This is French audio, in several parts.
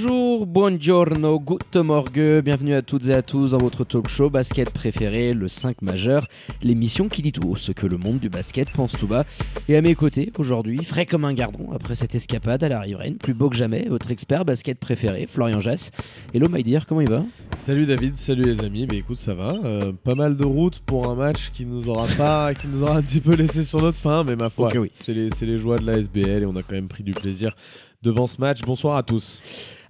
Bonjour, buongiorno, guten morgue, bienvenue à toutes et à tous dans votre talk show basket préféré, le 5 majeur, l'émission qui dit tout haut ce que le monde du basket pense tout bas. Et à mes côtés, aujourd'hui, frais comme un gardon, après cette escapade à la riveraine, plus beau que jamais, votre expert basket préféré, Florian Jass. Hello my dear, comment il va? Salut David, salut les amis, bah écoute ça va, Euh, pas mal de route pour un match qui nous aura pas, qui nous aura un petit peu laissé sur notre fin, mais ma foi, Ok, oui. c'est les, c'est les joies de la SBL et on a quand même pris du plaisir devant ce match. Bonsoir à tous.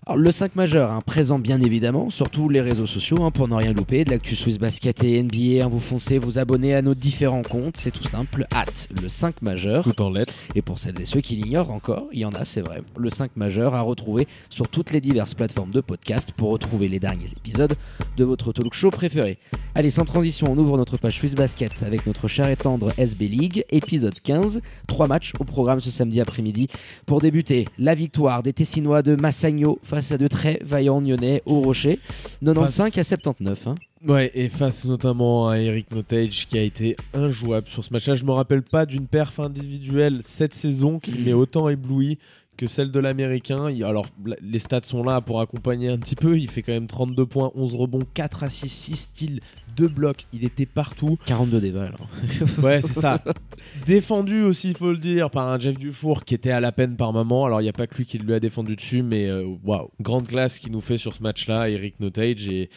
Alors, le 5 majeur, hein, présent bien évidemment sur tous les réseaux sociaux hein, pour ne rien louper, de l'actu Swiss Basket et NBA, hein, vous foncez, vous abonnez à nos différents comptes, c'est tout simple, hâte, le 5 majeur. Tout en lettres. Et pour celles et ceux qui l'ignorent encore, il y en a, c'est vrai. Le 5 majeur à retrouver sur toutes les diverses plateformes de podcast pour retrouver les derniers épisodes de votre talk show préféré. Allez, sans transition, on ouvre notre page Swiss Basket avec notre cher et tendre SB League, épisode 15. Trois matchs au programme ce samedi après-midi. Pour débuter, la victoire des Tessinois de Massagno face à de très vaillants Nyonnais au Rocher. 95 à 79. hein. Ouais, et face notamment à Eric Notage qui a été injouable sur ce match-là. Je me rappelle pas d'une perf individuelle cette saison qui Mm. m'ait autant ébloui que celle de l'américain. Alors, les stats sont là pour accompagner un petit peu. Il fait quand même 32 points, 11 rebonds, 4 assists, 6 styles, 2 blocs. Il était partout. 42 déval. hein. Ouais, c'est ça. défendu aussi, il faut le dire, par un Jeff Dufour qui était à la peine par moment. Alors, il n'y a pas que lui qui lui a défendu dessus, mais euh, waouh, grande classe qui nous fait sur ce match-là, Eric Notage. Et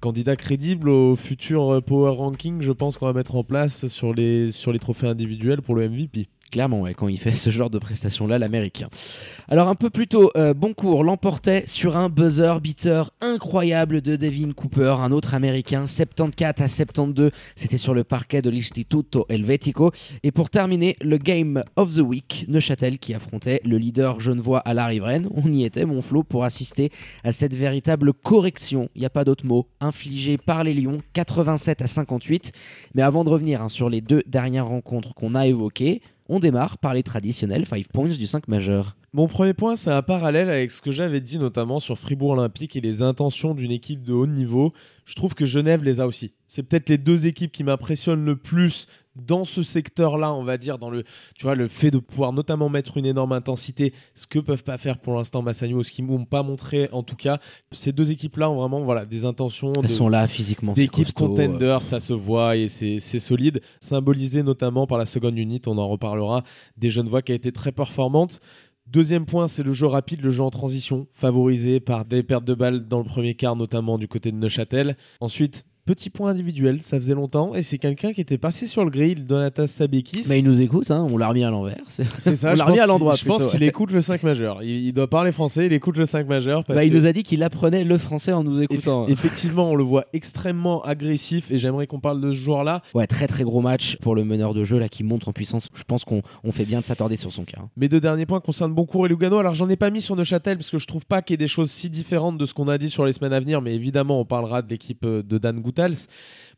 candidat crédible au futur euh, Power Ranking, je pense qu'on va mettre en place sur les, sur les trophées individuels pour le MVP. Clairement, quand il fait ce genre de prestations-là, l'américain. Alors, un peu plus tôt, euh, Boncourt l'emportait sur un buzzer beater incroyable de Devin Cooper, un autre américain, 74 à 72. C'était sur le parquet de l'Istituto Helvetico. Et pour terminer, le Game of the Week, Neuchâtel qui affrontait le leader genevois à la riveraine. On y était, mon Flo, pour assister à cette véritable correction, il n'y a pas d'autre mot, infligée par les Lions, 87 à 58. Mais avant de revenir hein, sur les deux dernières rencontres qu'on a évoquées, on démarre par les traditionnels 5 points du 5 majeur. Mon premier point, c'est un parallèle avec ce que j'avais dit notamment sur Fribourg Olympique et les intentions d'une équipe de haut niveau. Je trouve que Genève les a aussi. C'est peut-être les deux équipes qui m'impressionnent le plus dans ce secteur-là, on va dire, dans le, tu vois, le fait de pouvoir notamment mettre une énorme intensité, ce que peuvent pas faire pour l'instant Massagno, ce qu'ils m'ont pas montré en tout cas. Ces deux équipes-là ont vraiment, voilà, des intentions. Elles de- sont là physiquement. c'est d'équipe costaud, euh. contender, ça se voit et c'est solide, symbolisé notamment par la seconde unit, on en reparlera, des jeunes voix qui a été très performante. Deuxième point, c'est le jeu rapide, le jeu en transition, favorisé par des pertes de balles dans le premier quart, notamment du côté de Neuchâtel. Ensuite, petit point individuel, ça faisait longtemps, et c'est quelqu'un qui était passé sur le grill, Donatas Sabekis. Mais il nous écoute, hein, on l'a remis à l'envers. c'est- ça, on l'a remis à l'endroit. Je pense qu'il ouais. écoute le 5 majeur. Il, il doit parler français, il écoute le 5 majeur. Parce Bah, il que- nous a dit qu'il apprenait le français en nous Eff- écoutant. Effectivement, on le voit extrêmement agressif et j'aimerais qu'on parle de ce joueur-là. Ouais, très très gros match pour le meneur de jeu là qui monte en puissance. Je pense qu'on on fait bien de s'attarder sur son cas. hein. Mes deux derniers points concernent Boncourt et Lugano. Alors j'en ai pas mis sur Neuchâtel parce que je trouve pas qu'il y ait des choses si différentes de ce qu'on a dit sur les semaines à venir, mais évidemment on parlera de l'équipe euh, de Dan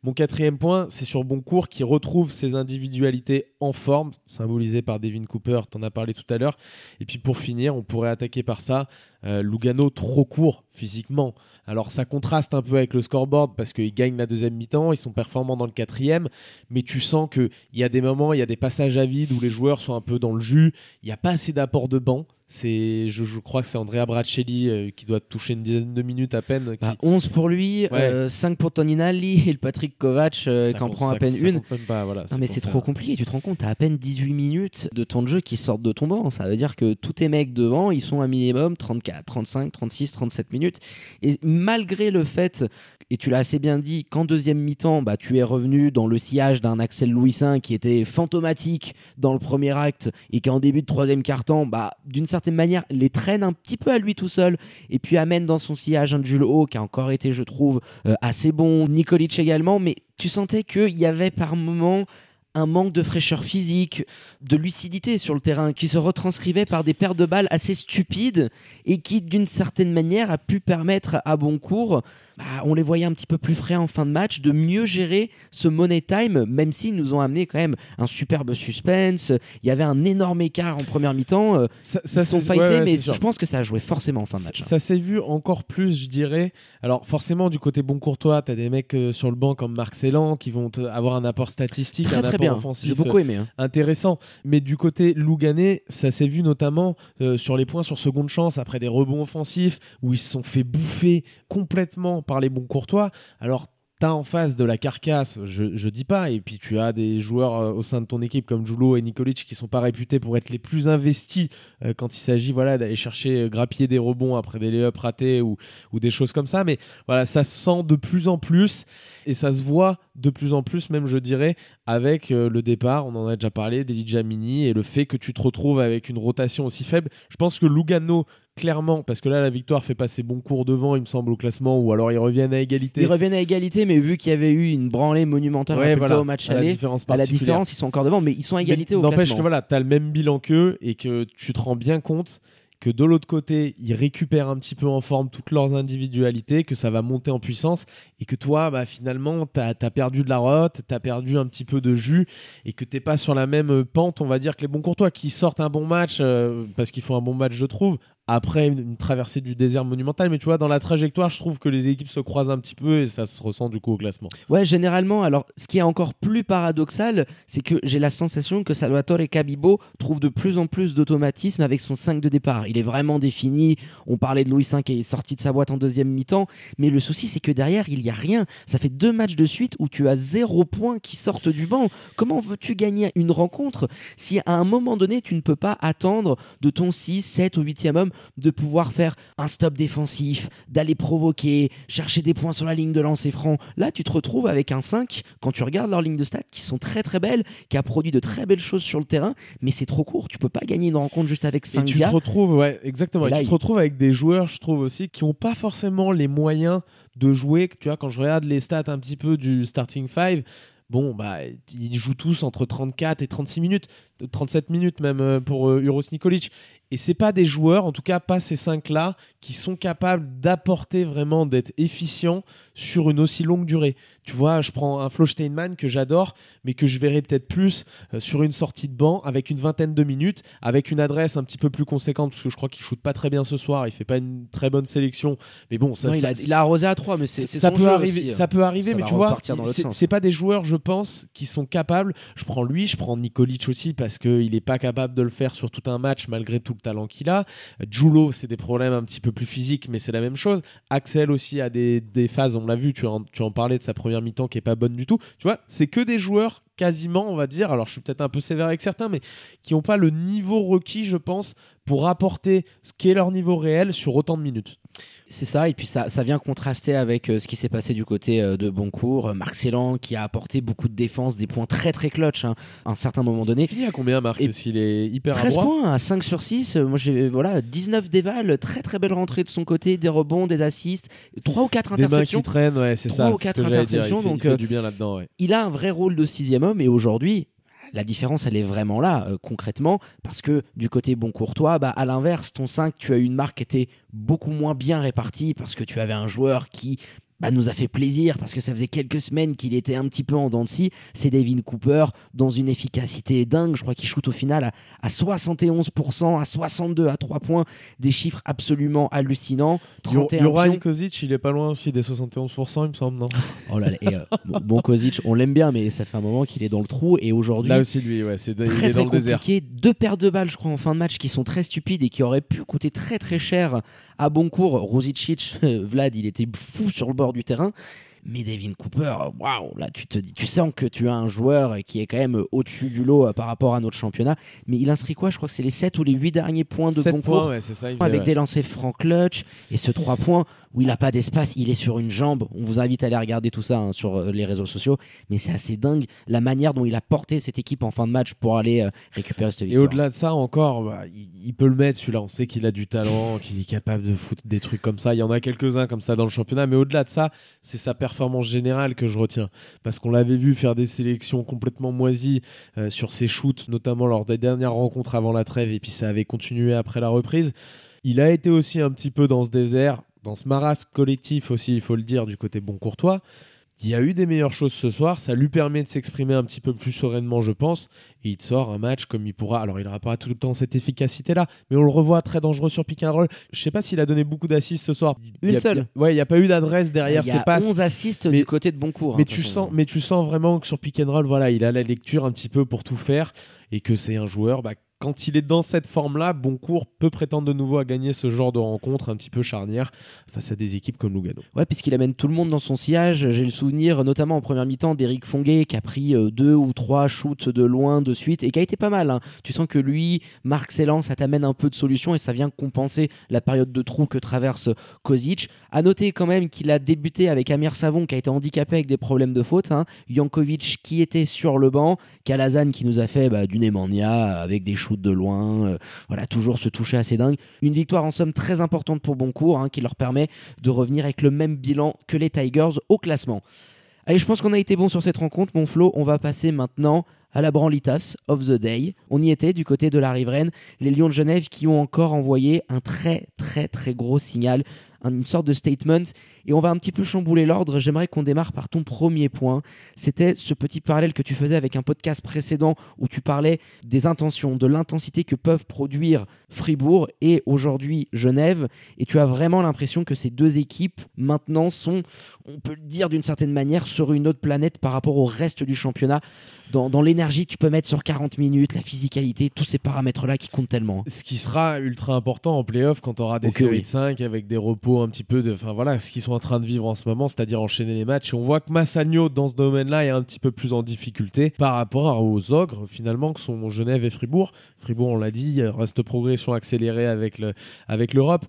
Mon quatrième point, c'est sur Boncourt qui retrouve ses individualités en forme, symbolisées par Devin Cooper, t'en as parlé tout à l'heure. Et puis pour finir, on pourrait attaquer par ça euh, Lugano trop court physiquement. Alors ça contraste un peu avec le scoreboard parce qu'ils gagnent la deuxième mi-temps, ils sont performants dans le quatrième, mais tu sens qu'il y a des moments, il y a des passages à vide où les joueurs sont un peu dans le jus, il n'y a pas assez d'apport de banc. C'est, je, je crois que c'est Andrea Bracelli euh, qui doit toucher une dizaine de minutes à peine. qui- Bah, 11 pour lui, Ouais. 5 pour Toninali et le Patrick Kovac euh, qui en prend à peine une. pas, voilà, Non mais c'est trop compliqué, tu te rends compte, t'as à peine 18 minutes de temps de jeu qui sortent de ton banc. Ça veut dire que tous tes mecs devant, ils sont à minimum 34, 35, 36, 37 minutes. Et malgré le fait, et tu l'as assez bien dit, qu'en deuxième mi-temps, bah, tu es revenu dans le sillage d'un Axel Louisin qui était fantomatique dans le premier acte et qui en début de troisième quart-temps, bah, d'une certaine manière, les traîne un petit peu à lui tout seul et puis amène dans son sillage un Jules Haut qui a encore été, je trouve, euh, assez bon. Nikolic également, mais tu sentais qu'il y avait par moments un manque de fraîcheur physique, de lucidité sur le terrain, qui se retranscrivait par des paires de balles assez stupides et qui, d'une certaine manière, a pu permettre à Boncourt, bah, on les voyait un petit peu plus frais en fin de match, de mieux gérer ce money time, même s'ils nous ont amené quand même un superbe suspense. Il y avait un énorme écart en première mi-temps. euh, Ça, Ils sont fightés, ouais, ouais, mais je pense que ça a joué forcément en fin de match. hein. Ça s'est vu encore plus, je dirais. Alors forcément, du côté bon courtois, t'as des mecs euh, sur le banc comme Marc Célan qui vont avoir un apport statistique, Très un très apport bien. offensif J'ai beaucoup aimé. hein. intéressant. Mais du côté Louganais, ça s'est vu notamment euh, sur les points sur seconde chance après des rebonds offensifs où ils se sont fait bouffer complètement par les bons courtois. Alors T'as en face de la carcasse, je, je dis pas, et puis tu as des joueurs euh, au sein de ton équipe comme Julo et Nikolic qui sont pas réputés pour être les plus investis euh, quand il s'agit voilà, d'aller chercher, euh, grappiller des rebonds après des lay-ups ratés ou, ou des choses comme ça. Mais voilà, ça se sent de plus en plus et ça se voit de plus en plus, même je dirais, avec euh, le départ, on en a déjà parlé, d'Eli Jamini et le fait que tu te retrouves avec une rotation aussi faible. Je pense que Lugano, clairement, parce que là, la victoire fait passer bon cours devant, il me semble, au classement, ou alors ils reviennent à égalité. Ils reviennent à égalité, mais vu qu'il y avait eu une branlée monumentale Ouais, rappelle-toi, voilà, au match à la aller, différence à la différence, ils sont encore devant, mais ils sont à égalité Mais au N'empêche classement. que voilà, tu as le même bilan qu'eux et que tu te rends bien compte que de l'autre côté, ils récupèrent un petit peu en forme toutes leurs individualités, que ça va monter en puissance et que toi, bah, finalement, tu as, perdu de la rote, tu as perdu un petit peu de jus et que tu pas sur la même pente, on va dire, que les bons courtois qui sortent un bon match, euh, parce qu'ils font un bon match, je trouve, après une, traversée du désert monumental. Mais tu vois, dans la trajectoire, je trouve que les équipes se croisent un petit peu et ça se ressent du coup au classement. Ouais, généralement. Alors, ce qui est encore plus paradoxal, c'est que j'ai la sensation que Salvatore Cabibo trouve de plus en plus d'automatisme avec son 5 de départ. Il est vraiment défini. On parlait de Louis V qui est sorti de sa boîte en deuxième mi-temps. Mais le souci, c'est que derrière, il n'y a rien. Ça fait deux matchs de suite où tu as zéro point qui sortent du banc. Comment veux-tu gagner une rencontre si à un moment donné, tu ne peux pas attendre de ton 6, 7 ou 8e homme de pouvoir faire un stop défensif, d'aller provoquer, chercher des points sur la ligne de lancer franc. Là, tu te retrouves avec un 5, quand tu regardes leurs lignes de stats, qui sont très très belles, qui a produit de très belles choses sur le terrain, mais c'est trop court. Tu peux pas gagner une rencontre juste avec 5 Et tu gars. te retrouves, ouais, exactement. Et Et là, tu il- te retrouves avec des joueurs, je trouve aussi, qui n'ont pas forcément les moyens de jouer. Tu vois, quand je regarde les stats un petit peu du starting 5, bon, bah, ils jouent tous entre 34 et 36 minutes, 37 minutes même euh, pour euh, Uros Nikolic. Et c'est pas des joueurs, en tout cas pas ces cinq-là, qui sont capables d'apporter vraiment, d'être efficients sur une aussi longue durée. Tu vois, je prends un Flo Steinman que j'adore, mais que je verrai peut-être plus euh, sur une sortie de banc avec une vingtaine de minutes, avec une adresse un petit peu plus conséquente, parce que je crois qu'il shoot pas très bien ce soir, il fait pas une très bonne sélection. Mais bon, ça, Non, il, a, il a arrosé à 3, mais c'est c'est ça son peut jeu arriver, aussi, ça hein. peut arriver, Ça mais tu vois, c'est pas des joueurs, je pense, qui sont capables. Je prends lui, je prends Nikolic aussi parce qu'il est pas capable de le faire sur tout un match malgré tout le talent qu'il a. Julo, c'est des problèmes un petit peu plus physiques, mais c'est la même chose. Axel aussi a des, phases, on l'a vu, tu en, parlais de sa première mi-temps qui est pas bonne du tout. Tu vois, c'est que des joueurs quasiment, on va dire, alors je suis peut-être un peu sévère avec certains, mais qui n'ont pas le niveau requis, je pense, pour apporter ce qui est leur niveau réel sur autant de minutes. C'est ça, et puis ça, ça vient contraster avec euh, ce qui s'est passé du côté euh, de Boncourt. Euh, Marc Célan qui a apporté beaucoup de défense, des points très très clutch hein, à un certain moment donné. Fini à combien, Marc qu'il est hyper 13 adroit. points à 5 sur 6. Euh, Moi, j'ai voilà, 19 dévals, très très belle rentrée de son côté, des rebonds, des assists, 3 ou 4 Des mains qui interceptions. traînent, ouais, c'est Trois ça. ou c'est ce quatre que j'allais dire. Il interceptions, fait- il donc, fait euh, du bien là-dedans, ouais. Il a un vrai rôle de sixième homme et aujourd'hui, la différence, elle est vraiment là, euh, concrètement, parce que du côté bon courtois, bah, à l'inverse, ton 5, tu as eu une marque qui était beaucoup moins bien répartie parce que tu avais un joueur qui bah, nous a fait plaisir parce que ça faisait quelques semaines qu'il était un petit peu en dents de scie. C'est Devin Cooper dans une efficacité dingue. Je crois qu'il shoot au final à, à 71%, à 62, à 3 points. Des chiffres absolument hallucinants. 31 Jura pions. Nikozic, il est pas loin aussi des 71%, il me semble, non Oh là là, et, euh, bon, bon Kozic, on l'aime bien, mais ça fait un moment qu'il est dans le trou et aujourd'hui, Là aussi, lui, ouais, c'est il est très dans le désert. Deux paires de balles, je crois, en fin de match qui sont très stupides et qui auraient pu coûter très très cher à Boncourt. Rosicic, Vlad, il était fou sur le bord du terrain. Mais Devin Cooper, waouh, là tu te dis, tu sens que tu as un joueur qui est quand même au-dessus du lot euh, par rapport à notre championnat. Mais il inscrit quoi? Je crois que c'est les 7 ou les 8 derniers points de 7 Boncourt points, ouais, avec dit, des ouais. lancers francs clutch et ce 3 points où il n'a pas d'espace, il est sur une jambe. On vous invite à aller regarder tout ça hein, sur euh, les réseaux sociaux, mais c'est assez dingue la manière dont il a porté cette équipe en fin de match pour aller euh, récupérer cette Et victoire. au-delà de ça, encore, bah, il, il peut le mettre celui-là. On sait qu'il a du talent, qu'il est capable de foutre des trucs comme ça. Il y en a quelques-uns comme ça dans le championnat, mais au-delà de ça, c'est sa performance générale que je retiens. Parce qu'on l'avait vu faire des sélections complètement moisies euh, sur ses shoots, notamment lors des dernières rencontres avant la trêve, et puis ça avait continué après la reprise. Il a été aussi un petit peu dans ce désert, dans ce marasme collectif aussi, il faut le dire, du côté bon courtois. Il y a eu des meilleures choses ce soir, ça lui permet de s'exprimer un petit peu plus sereinement, je pense, et il sort un match comme il pourra. Alors, il n'aura pas tout le temps cette efficacité-là, mais on le revoit très dangereux sur pick and roll. Je sais pas s'il a donné beaucoup d'assists ce soir. Une seule. Ouais, il n'y a pas eu d'adresse derrière Il y ses a passes. 11 assists Mais- du côté de Boncourt. Mais hein, de tu sens, mais tu sens vraiment que sur pick and roll, voilà, il a la lecture un petit peu pour tout faire et que c'est un joueur. Bah, quand il est dans cette forme-là, Boncourt peut prétendre de nouveau à gagner ce genre de rencontre un petit peu charnière face à des équipes comme Lugano. Ouais, puisqu'il amène tout le monde dans son sillage. J'ai le souvenir, notamment en première mi-temps, d'Eric Fonguet qui a pris euh, deux ou trois shoots de loin de suite et qui a été pas mal. hein. Tu sens que lui, Marc Célan, ça t'amène un peu de solution et ça vient compenser la période de trou que traverse Kozic. À noter quand même qu'il a débuté avec Amir Savon qui a été handicapé avec des problèmes de faute. Hein. Jankovic qui était sur le banc. Kalazan qui nous a fait bah, du Nemanja avec des shoots de loin. euh, voilà, toujours se toucher assez dingue. Une victoire en somme très importante pour Boncourt hein, qui leur permet de revenir avec le même bilan que les Tigers au classement. Allez, je pense qu'on a été bon sur cette rencontre, mon Flo. On va passer maintenant à la branlitas of the day. On y était du côté de la riveraine. Les Lions de Genève qui ont encore envoyé un très très très gros signal, une sorte de statement. Et on va un petit peu chambouler l'ordre. J'aimerais qu'on démarre par ton premier point. C'était ce petit parallèle que tu faisais avec un podcast précédent où tu parlais des intentions, de l'intensité que peuvent produire Fribourg et aujourd'hui Genève. Et tu as vraiment l'impression que ces deux équipes maintenant sont, on peut le dire d'une certaine manière, sur une autre planète par rapport au reste du championnat. Dans, dans l'énergie que tu peux mettre sur 40 minutes, la physicalité, tous ces paramètres-là qui comptent tellement. Ce qui sera ultra important en playoff quand on aura des Ok, séries oui. de 5 avec des repos un petit peu de. Voilà, ce qu'ils sont en train de vivre en ce moment, c'est-à-dire enchaîner les matchs. On voit que Massagno, dans ce domaine-là, est un petit peu plus en difficulté par rapport aux ogres, finalement, que sont Genève et Fribourg. Fribourg, on l'a dit, reste progression accélérée avec l'Europe.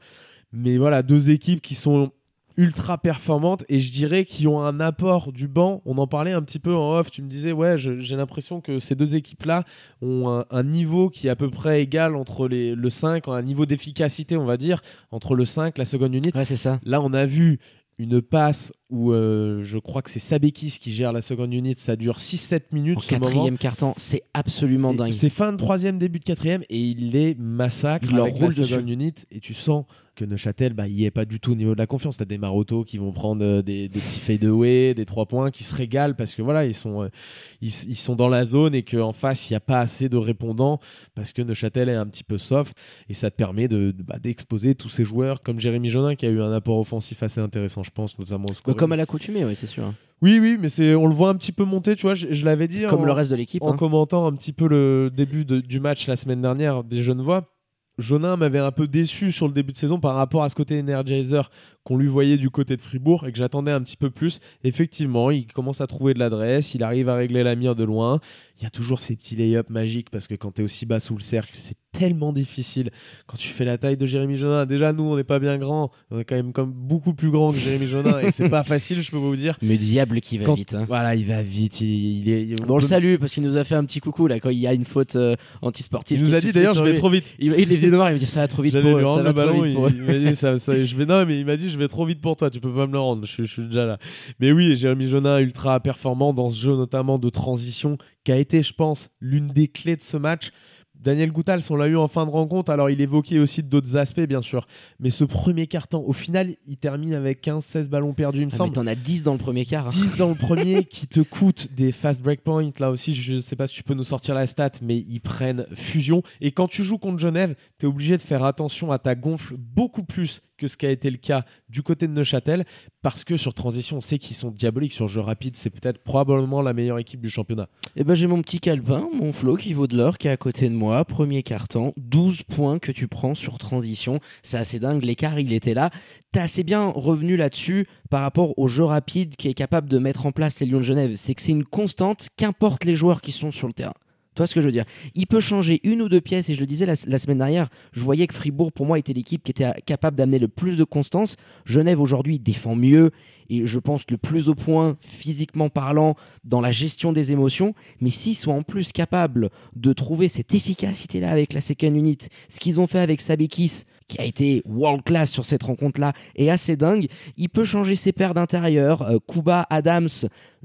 Mais voilà, deux équipes qui sont ultra performantes et je dirais qui ont un apport du banc. On en parlait un petit peu en off. Tu me disais, ouais, j'ai l'impression que ces deux équipes-là ont un, un niveau qui est à peu près égal entre les, le 5, un niveau d'efficacité, on va dire, entre le 5, la seconde unité. Ouais, c'est ça. Là, on a vu une passe où euh, je crois que c'est Sabekis qui gère la seconde unité. Ça dure 6-7 minutes En ce quatrième carton, c'est absolument Et dingue. C'est fin de troisième, début de quatrième, et il les massacre Il leur avec la roule seconde unit. Et tu sens que Neuchâtel, bah, il n'y est pas du tout au niveau de la confiance. T'as des Maroto qui vont prendre euh, des, des petits fadeaway, des trois points, qui se régalent parce que voilà, ils sont, euh, ils, ils sont dans la zone et qu'en face, il n'y a pas assez de répondants parce que Neuchâtel est un petit peu soft. Et ça te permet de, de- bah, d'exposer tous ces joueurs comme Jérémy Jonin qui a eu un apport offensif assez intéressant, je pense, notamment au score. Comme à l'accoutumée, oui, c'est sûr. Oui, oui, mais c'est, on le voit un petit peu monter, tu vois. Je, je l'avais dit. Comme en- le reste de l'équipe. en hein. commentant un petit peu le début de- du match la semaine dernière des Genevois, Jonin m'avait un peu déçu sur le début de saison par rapport à ce côté Energizer qu'on lui voyait du côté de Fribourg et que j'attendais un petit peu plus. Effectivement, il commence à trouver de l'adresse, il arrive à régler la mire de loin. Il y a toujours ces petits lay-ups magiques parce que quand tu es aussi bas sous le cercle, c'est tellement difficile. Quand tu fais la taille de Jérémy Jonin, déjà nous on n'est pas bien grand, on est quand même comme beaucoup plus grand que Jérémy Jonin et c'est pas facile, je peux vous dire. Mais diable qui va Quand- vite. hein. Voilà, il va vite, il, il est. Bon, on le salue parce qu'il nous a fait un petit coucou là quand il y a une faute euh, antisportive. Il nous a dit d'ailleurs, je vais lui. trop vite. Il, il est venu il me dit ça va trop vite pour lui ça va le trop ballon. vite Il, pour il m'a dit ça, ça- je vais non mais il m'a dit je vais trop vite pour toi. Tu peux pas me le rendre. Je, je suis déjà là. Mais oui, Jérémy Jonin ultra performant dans ce jeu notamment de transition qui a été, je pense, l'une des clés de ce match. Daniel Goutals, on l'a eu en fin de rencontre. Alors, il évoquait aussi d'autres aspects, bien sûr. Mais ce premier carton, au final, il termine avec 15-16 ballons perdus, il me Ah, mais semble. t'en as 10 dans le premier quart. hein. 10 dans le premier qui te coûtent des fast breakpoints. Là aussi, je sais pas si tu peux nous sortir la stat, mais ils prennent fusion. Et quand tu joues contre Genève, tu es obligé de faire attention à ta gonfle beaucoup plus que ce qui a été le cas du côté de Neuchâtel. Parce que sur transition, on sait qu'ils sont diaboliques. Sur jeu rapide, c'est peut-être probablement la meilleure équipe du championnat. Et ben j'ai mon petit calepin, mon Flo qui vaut de l'or, qui est à côté de moi. Premier carton, 12 points que tu prends sur transition. C'est assez dingue, l'écart il était là. T'es assez bien revenu là-dessus par rapport au jeu rapide qui est capable de mettre en place les Lions de Genève. C'est que c'est une constante, qu'importe les joueurs qui sont sur le terrain. Tu vois ce que je veux dire? Il peut changer une ou deux pièces, et je le disais la, semaine dernière, je voyais que Fribourg, pour moi, était l'équipe qui était à- capable d'amener le plus de constance. Genève, aujourd'hui, défend mieux, et je pense le plus au point, physiquement parlant, dans la gestion des émotions. Mais s'ils sont en plus capables de trouver cette efficacité-là avec la second unit, ce qu'ils ont fait avec Sabekis, qui a été world class sur cette rencontre-là, est assez dingue. Il peut changer ses paires d'intérieur. Euh, Kuba, Adams,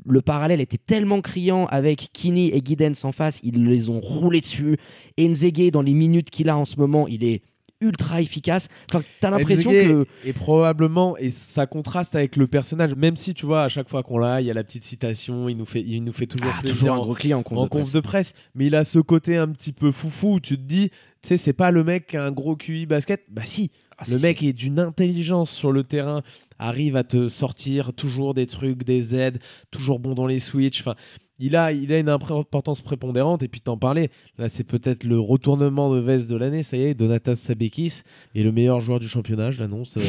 le parallèle était tellement criant avec Kini et Giddens en face, ils les ont roulés dessus. Nzege, dans les minutes qu'il a en ce moment, il est ultra efficace. Enfin, t'as l'impression que Et probablement, et ça contraste avec le personnage, même si tu vois, à chaque fois qu'on l'a, il y a la petite citation, il nous fait, il nous fait toujours ah, plaisir toujours un gros client en en conf de presse, mais il a ce côté un petit peu foufou où tu te dis, tu sais, c'est pas le mec qui a un gros QI basket. Bah si, Ah, le si, mec si. est d'une intelligence sur le terrain, arrive à te sortir toujours des trucs, des aides, toujours bon dans les switches. Enfin, il a, il a une importance prépondérante. Et puis t'en parlais, là c'est peut-être le retournement de veste de l'année. Ça y est, Donatas Sabekis est le meilleur joueur du championnat. Je l'annonce.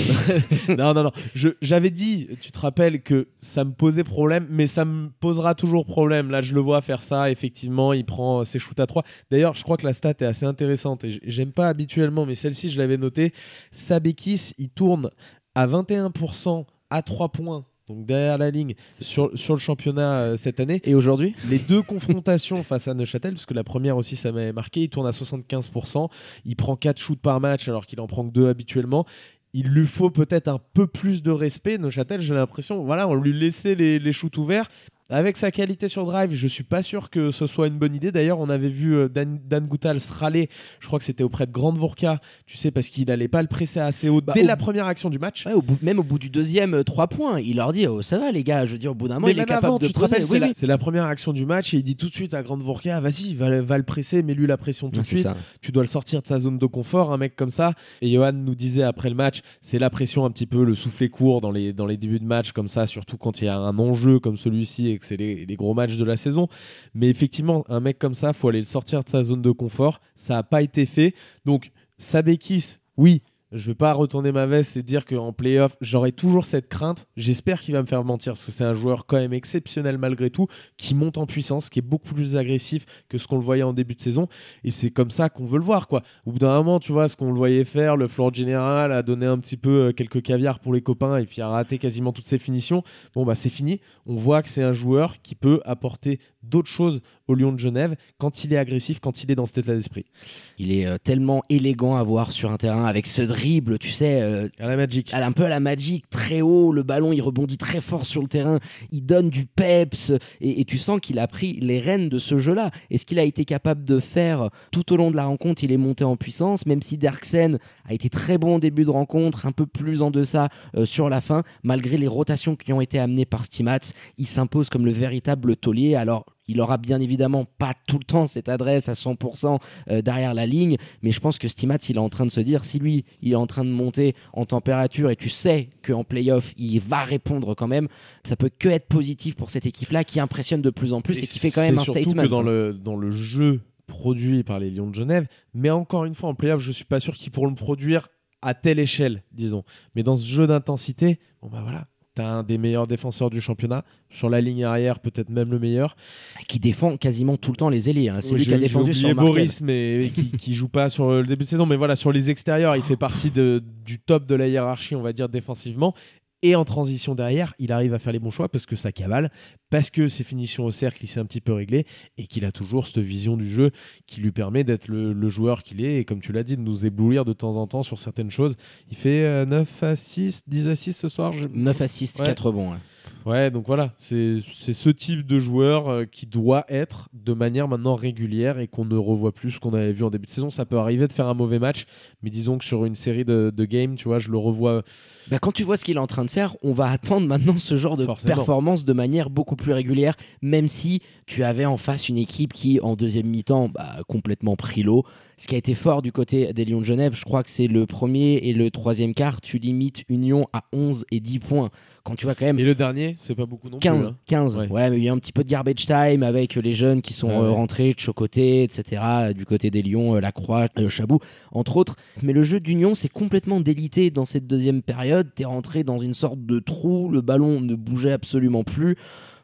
Non, non, non. J'avais dit, tu te rappelles que ça me posait problème, mais ça me posera toujours problème. Là, je le vois faire ça. Effectivement, il prend ses shoots à 3. D'ailleurs, je crois que la stat est assez intéressante et j'aime pas habituellement, mais celle-ci, je l'avais notée. Sabekis, il tourne à 21% à 3 points. Donc derrière la ligne sur, sur le championnat euh, cette année. Et aujourd'hui? Les deux confrontations face à Neuchâtel, parce que la première aussi ça m'avait marqué, il tourne à 75%, il prend 4 shoots par match alors qu'il en prend que 2 habituellement. Il lui faut peut-être un peu plus de respect. Neuchâtel, j'ai l'impression, voilà, on lui laissait les, les shoots ouverts. Avec sa qualité sur drive, je suis pas sûr que ce soit une bonne idée. D'ailleurs, on avait vu euh, Dan, Dan Goutal se râler, je crois que c'était auprès de Grande Vorka, tu sais, parce qu'il allait pas le presser assez haut Bah, dès au- la première action du match. Ouais, au bout, même au bout du deuxième 3 points, il leur dit oh, ça va les gars, je veux dire au bout d'un moment Mais il est capable avant, de tu te Oui, c'est, la, oui. c'est la première action du match et il dit tout de suite à Grande Vorka, vas-y, va, va le presser, mets-lui la pression tout de suite. ça. tu dois le sortir de sa zone de confort, un mec comme ça. Et Johan nous disait après le match, c'est la pression un petit peu, le soufflet court dans les, dans les débuts de match comme ça, surtout quand il y a un enjeu comme celui-ci que c'est les, les gros matchs de la saison. Mais effectivement, un mec comme ça, faut aller le sortir de sa zone de confort. Ça n'a pas été fait. Donc, Sabekis, oui. Je vais pas retourner ma veste et dire qu'en playoff, j'aurai toujours cette crainte. J'espère qu'il va me faire mentir parce que c'est un joueur quand même exceptionnel malgré tout, qui monte en puissance, qui est beaucoup plus agressif que ce qu'on le voyait en début de saison. Et c'est comme ça qu'on veut le voir, quoi. Au bout d'un moment, tu vois, ce qu'on le voyait faire, le floor général, a donné un petit peu euh, quelques caviars pour les copains et puis a raté quasiment toutes ses finitions. Bon, bah, c'est fini. On voit que c'est un joueur qui peut apporter d'autres choses au Lyon de Genève quand il est agressif, quand il est dans cet état d'esprit. Il est euh, tellement élégant à voir sur un terrain avec ce dribble, tu sais, euh, À la Magic. à- un peu à la Magic, très haut, le ballon il rebondit très fort sur le terrain, il donne du peps et, et tu sens qu'il a pris les rênes de ce jeu-là. Et ce qu'il a été capable de faire tout au long de la rencontre, il est monté en puissance, même si Derksen a été très bon au début de rencontre, un peu plus en deçà euh, sur la fin, malgré les rotations qui ont été amenées par Stimats, il s'impose comme le véritable taulier. Alors il aura bien évidemment pas tout le temps cette adresse à 100% euh, derrière la ligne, mais je pense que Stimats, il est en train de se dire, si lui, il est en train de monter en température et tu sais qu'en playoff, il va répondre quand même, ça peut que être positif pour cette équipe-là qui impressionne de plus en plus et, qui fait quand même un surtout statement. que dans le, dans le jeu produit par les Lions de Genève, mais encore une fois en playoff, je suis pas sûr qu'ils pourront le produire à telle échelle, disons. Mais dans ce jeu d'intensité, bon bah voilà, t'as un des meilleurs défenseurs du championnat sur la ligne arrière, peut-être même le meilleur. Qui défend quasiment tout le temps les ailiers. hein. C'est Oui, lui qui a défendu sur. Boris, mais qui, qui joue pas sur le début de saison. Mais voilà, sur les extérieurs, il fait partie de- du top de la hiérarchie, on va dire défensivement. Et en transition derrière, il arrive à faire les bons choix parce que ça cavale, parce que ses finitions au cercle, il s'est un petit peu réglé et qu'il a toujours cette vision du jeu qui lui permet d'être le, le joueur qu'il est et comme tu l'as dit, de nous éblouir de temps en temps sur certaines choses. Il fait euh, 9 assists, 10 assists ce soir. je- 9 assists, Ouais. 4 bons. ouais. Ouais, donc voilà, c'est ce type de joueur euh, qui doit être de manière maintenant régulière et qu'on ne revoit plus ce qu'on avait vu en début de saison. Ça peut arriver de faire un mauvais match, mais disons que sur une série de, de games, tu vois, je le revois. Bah, quand tu vois ce qu'il est en train de faire, on va attendre maintenant ce genre de Forcément. performance de manière beaucoup plus régulière, même si tu avais en face une équipe qui, en deuxième mi-temps, bah, a complètement pris l'eau. Ce qui a été fort du côté des Lions de Genève, je crois que c'est le premier et le troisième quart, tu limites Union à 11 et 10 points. Quand tu vois quand même Et le dernier, c'est pas beaucoup non 15, plus. hein. 15. Ouais. Ouais. mais il y a un petit peu de garbage time avec les jeunes qui sont Ouais, euh, ouais. rentrés de Chocoté, etc. euh, Du côté des Lions, euh, Lacroix, euh, Chabou, entre autres. Mais le jeu d'Union s'est complètement délité dans cette deuxième période. T'es rentré dans une sorte de trou, le ballon ne bougeait absolument plus.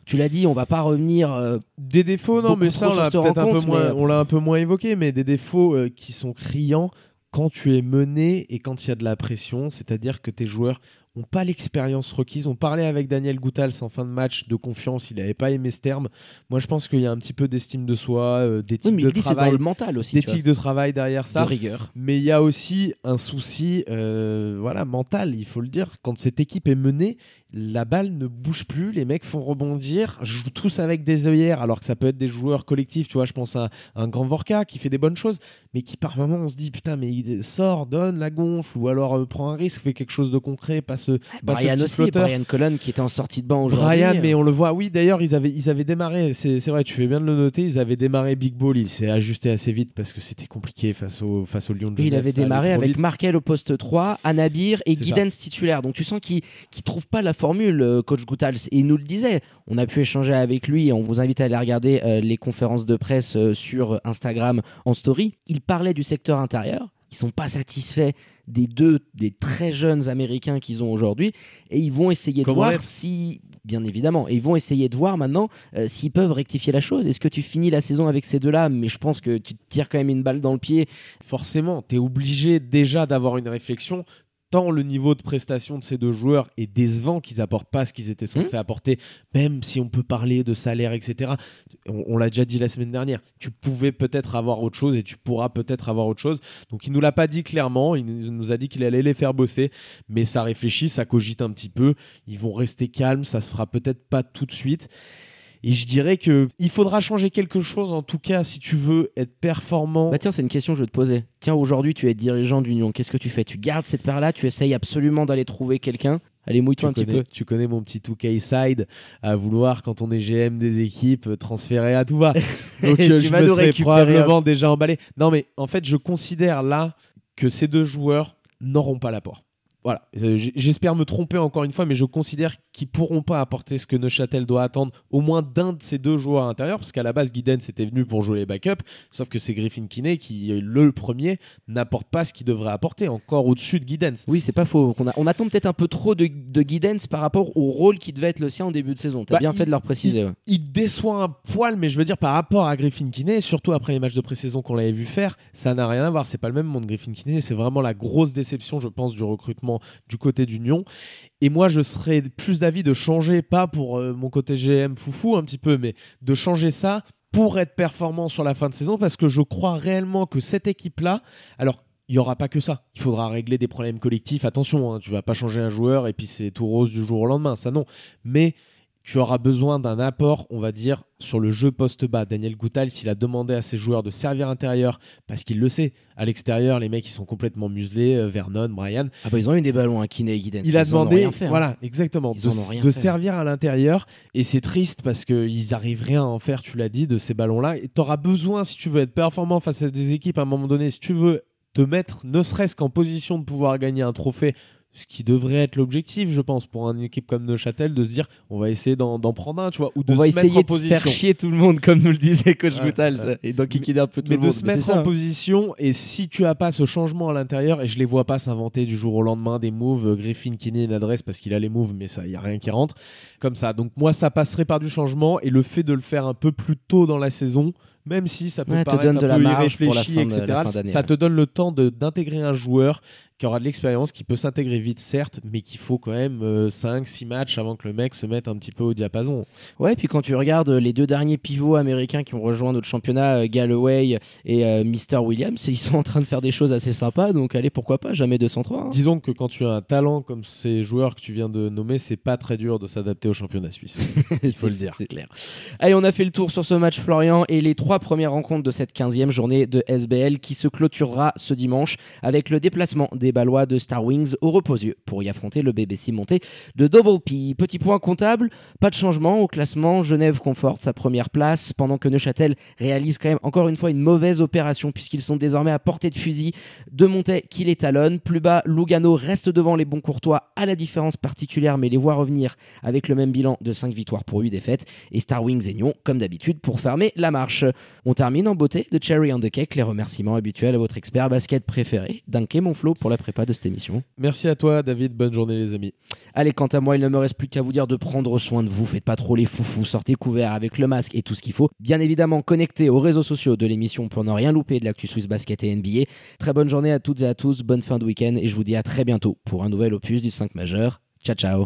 Tu l'as dit, on va pas revenir. euh, Des défauts, non, mais ça, on l'a peut-être un peu rencontre, moins, mais- on l'a un peu moins évoqué, mais des défauts euh, qui sont criants quand tu es mené et quand il y a de la pression, c'est-à-dire que tes joueurs ont pas l'expérience requise. On parlait avec Daniel Goutals en fin de match de confiance, il n'avait pas aimé ce terme. Moi, je pense qu'il y a un petit peu d'estime de soi, euh, d'éthique Oui, de dit dans travail, le mental aussi. d'éthique de travail derrière ça. de rigueur. Mais il y a aussi un souci euh, voilà, mental, il faut le dire. Quand cette équipe est menée, la balle ne bouge plus, les mecs font rebondir, jouent tous avec des œillères, alors que ça peut être des joueurs collectifs. Tu vois, je pense à un grand Vorka qui fait des bonnes choses, mais qui par moment on se dit putain, mais il sort, donne la gonfle, ou alors euh, prend un risque, fait quelque chose de concret, passe, Brian aussi, flotteur. Brian Colon qui était en sortie de banc aujourd'hui. Brian, mais on le voit, oui, d'ailleurs, ils avaient, ils avaient démarré, c'est vrai, tu fais bien de le noter, ils avaient démarré Big Ball, il s'est ajusté assez vite parce que c'était compliqué face au, face au Lyon de il avait démarré avec. Markel au poste 3, Anabir et Guidance titulaire. Donc tu sens qu'il ne trouve pas la formule, euh, coach Goutals. Et il nous le disait. On a pu échanger avec lui et on vous invite à aller regarder euh, les conférences de presse euh, sur Instagram en story. Il parlait du secteur intérieur. Ils sont pas satisfaits des deux, des très jeunes Américains qu'ils ont aujourd'hui. Et ils vont essayer de voir si, bien évidemment, et ils vont essayer de voir maintenant euh, s'ils peuvent rectifier la chose. Est-ce que tu finis la saison avec ces deux-là? Mais je pense que tu te tires quand même une balle dans le pied forcément, tu es obligé déjà d'avoir une réflexion. Tant le niveau de prestation de ces deux joueurs est décevant qu'ils apportent pas ce qu'ils étaient Mmh. censés apporter, même si on peut parler de salaire, etc. On, on l'a déjà dit la semaine dernière. Tu pouvais peut-être avoir autre chose et tu pourras peut-être avoir autre chose. Donc il nous l'a pas dit clairement. Il nous a dit qu'il allait les faire bosser, mais ça réfléchit, ça cogite un petit peu. Ils vont rester calmes, ça se fera peut-être pas tout de suite. Et je dirais que il faudra changer quelque chose en tout cas si tu veux être performant. Bah tiens, c'est une question que je vais te poser. Tiens, aujourd'hui, tu es dirigeant d'Union. Qu'est-ce que tu fais? Tu gardes cette paire-là? Tu essayes absolument d'aller trouver quelqu'un? Allez, mouille-toi un petit peu. tu connais mon petit 2K side à vouloir quand on est GM des équipes euh, transférer à tout va. Donc euh, tu je vas me serais probablement déjà emballé. Non mais en fait je considère là que ces deux joueurs n'auront pas l'apport. Voilà, j'espère me tromper encore une fois, mais je considère qu'ils pourront pas apporter ce que Neuchâtel doit attendre au moins d'un de ces deux joueurs intérieurs, parce qu'à la base Guiden c'était venu pour jouer les backups, sauf que c'est Griffin Kinney qui le premier n'apporte pas ce qu'il devrait apporter, encore au-dessus de Guidance. Oui, c'est pas faux. On, a- on attend peut-être un peu trop de, de guidance par rapport au rôle qui devait être le sien en début de saison. T'as Bah, bien il- fait de leur préciser. ouais. il déçoit un poil, mais je veux dire par rapport à Griffin Kinney, surtout après les matchs de pré-saison qu'on l'avait vu faire, ça n'a rien à voir. C'est pas le même monde. Griffin Kinney, c'est vraiment la grosse déception, je pense, du recrutement du côté d'Union. Et moi, je serais plus d'avis de changer, pas pour euh, mon côté GM foufou un petit peu, mais de changer ça pour être performant sur la fin de saison, parce que je crois réellement que cette équipe-là, alors il n'y aura pas que ça. Il faudra régler des problèmes collectifs. Attention, hein, tu vas pas changer un joueur et puis c'est tout rose du jour au lendemain, ça non. Mais tu auras besoin d'un apport, on va dire, sur le jeu poste bas. Daniel Goutal, s'il a demandé à ses joueurs de servir intérieur, parce qu'il le sait, à l'extérieur, les mecs ils sont complètement muselés, euh, Vernon, Brian, Ah bah ils ont eu des ballons à Kiné et guidance. il a Ils demandé, rien fait, hein. voilà, exactement, Ils de, servir à l'intérieur. Et c'est triste parce qu'ils arrivent rien à en faire, tu l'as dit, de ces ballons-là. Et tu auras besoin, si tu veux être performant face à des équipes à un moment donné, si tu veux te mettre ne serait-ce qu'en position de pouvoir gagner un trophée, ce qui devrait être l'objectif, je pense, pour une équipe comme Neuchâtel, de se dire on va essayer d'en prendre un, tu vois, ou de On va se mettre essayer en de position. faire chier tout le monde, comme nous le disait Coach Ouais, et donc il un peu tout mais le de monde. se Mais mettre en ça, hein. position et si tu as pas ce changement à l'intérieur et je les vois pas s'inventer du jour au lendemain des moves euh, Griffin Kinney une adresse parce qu'il a les moves mais ça y a rien qui rentre comme ça donc moi ça passerait par du changement et le fait de le faire un peu plus tôt dans la saison même si ça peut Ouais, paraître un de la peu marge pour la irréfléchi etc ça te donne le temps d'intégrer un joueur qui aura de l'expérience qui peut s'intégrer vite certes mais qu'il faut quand même 5-6 matchs avant que le mec se mette un petit peu au diapason Ouais, puis quand tu regardes euh, les deux derniers pivots américains qui ont rejoint notre championnat, euh, Galloway et euh, Mr. Williams, ils sont en train de faire des choses assez sympas, donc allez, pourquoi pas, jamais 203. hein. disons que quand tu as un talent comme ces joueurs que tu viens de nommer c'est pas très dur de s'adapter au championnat suisse c'est le dire. C'est clair. Allez, on a fait le tour sur ce match, Florian, et les trois premières rencontres de cette 15e journée de SBL qui se clôturera ce dimanche avec le déplacement des Ballois de Star Wings au Reposieux pour y affronter le BBC monté de Double P. Petit point comptable, pas de changement au classement. Genève conforte sa première place pendant que Neuchâtel réalise quand même encore une fois une mauvaise opération puisqu'ils sont désormais à portée de fusil de Montet qui les talonne. Plus bas, Lugano reste devant les bons courtois à la différence particulière mais les voit revenir avec le même bilan de 5 victoires pour 8 défaites et Star Wings et Nyon comme d'habitude pour fermer la marche. On termine en beauté de Cherry on the Cake, les remerciements habituels à votre expert basket préféré, Dunké Monflo pour la prépa de cette émission. Merci à toi, David. Bonne journée, les amis. Allez, quant à moi, il ne me reste plus qu'à vous dire de prendre soin de vous. Faites pas trop les foufous, sortez couverts avec le masque et tout ce qu'il faut. Bien évidemment, connectez aux réseaux sociaux de l'émission pour ne rien louper de l'actu Swiss Basket et NBA. Très bonne journée à toutes et à tous, bonne fin de week-end et je vous dis à très bientôt pour un nouvel opus du 5 majeur. Ciao ciao